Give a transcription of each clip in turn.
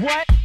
What?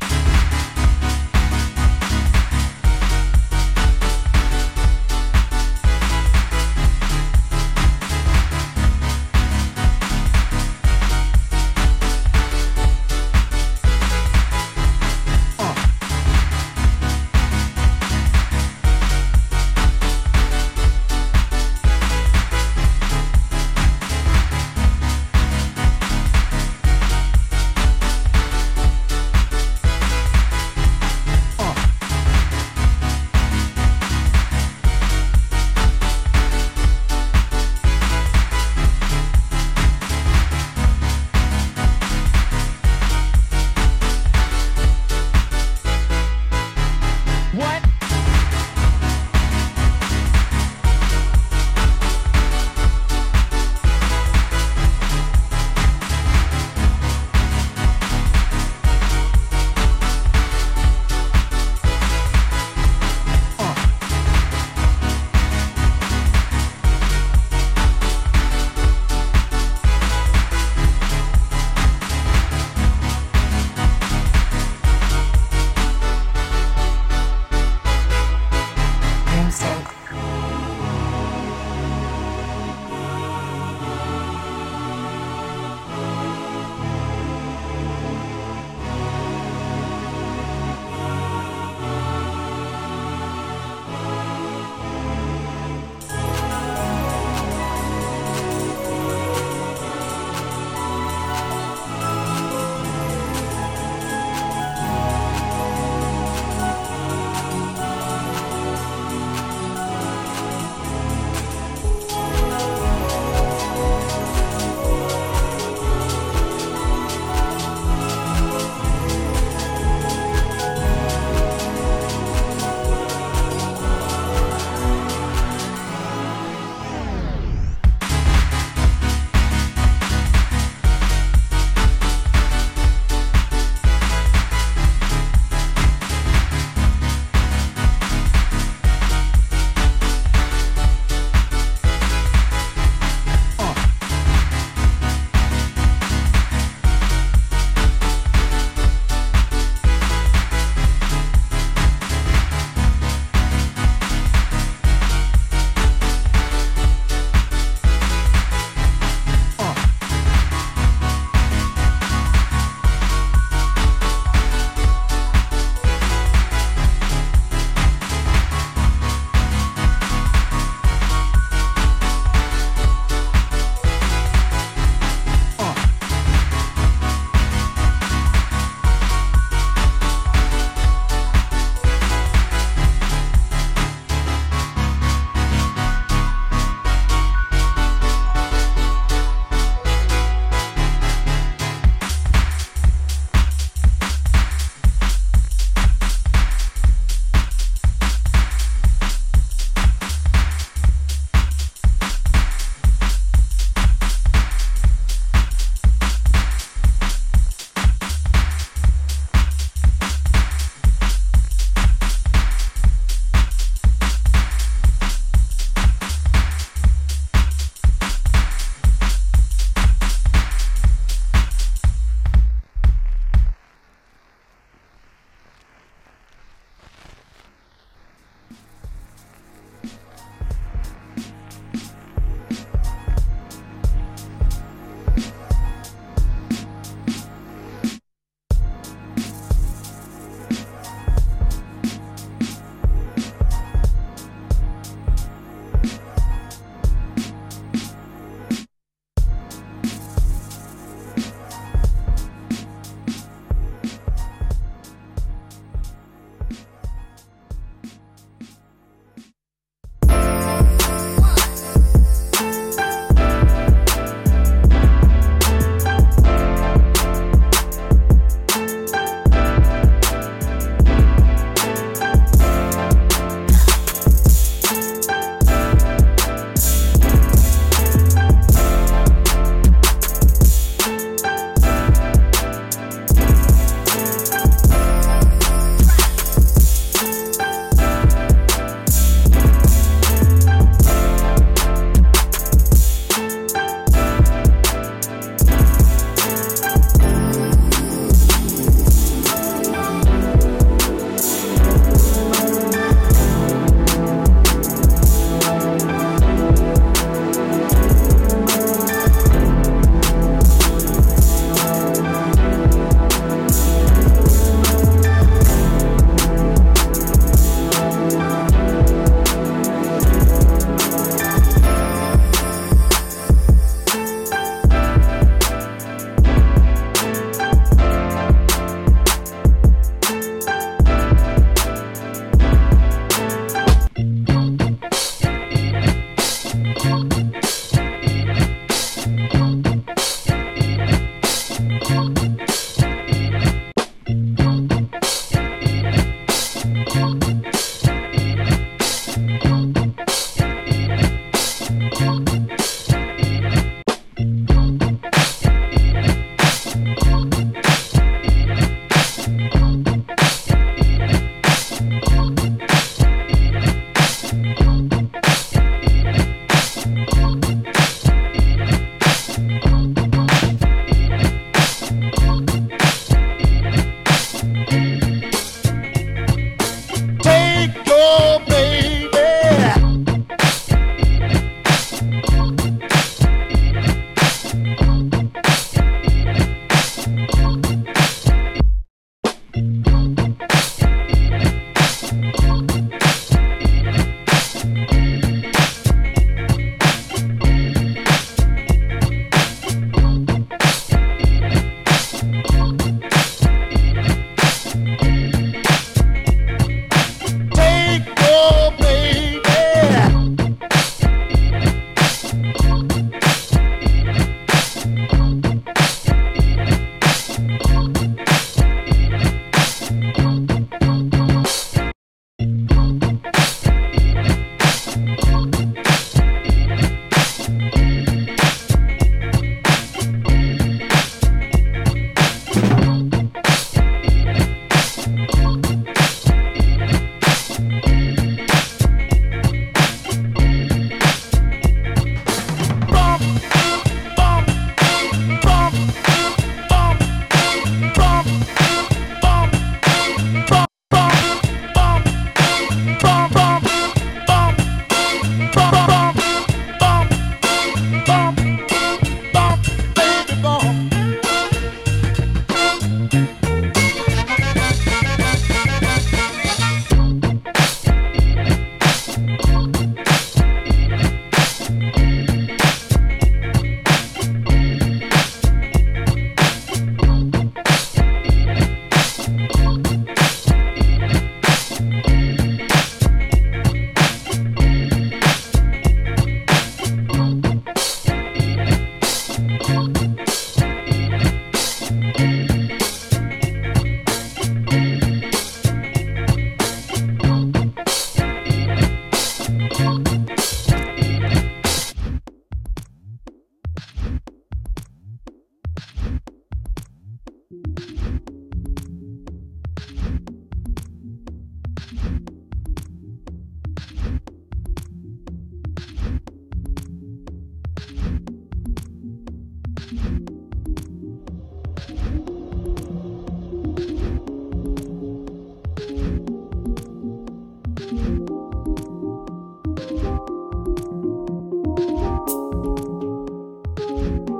you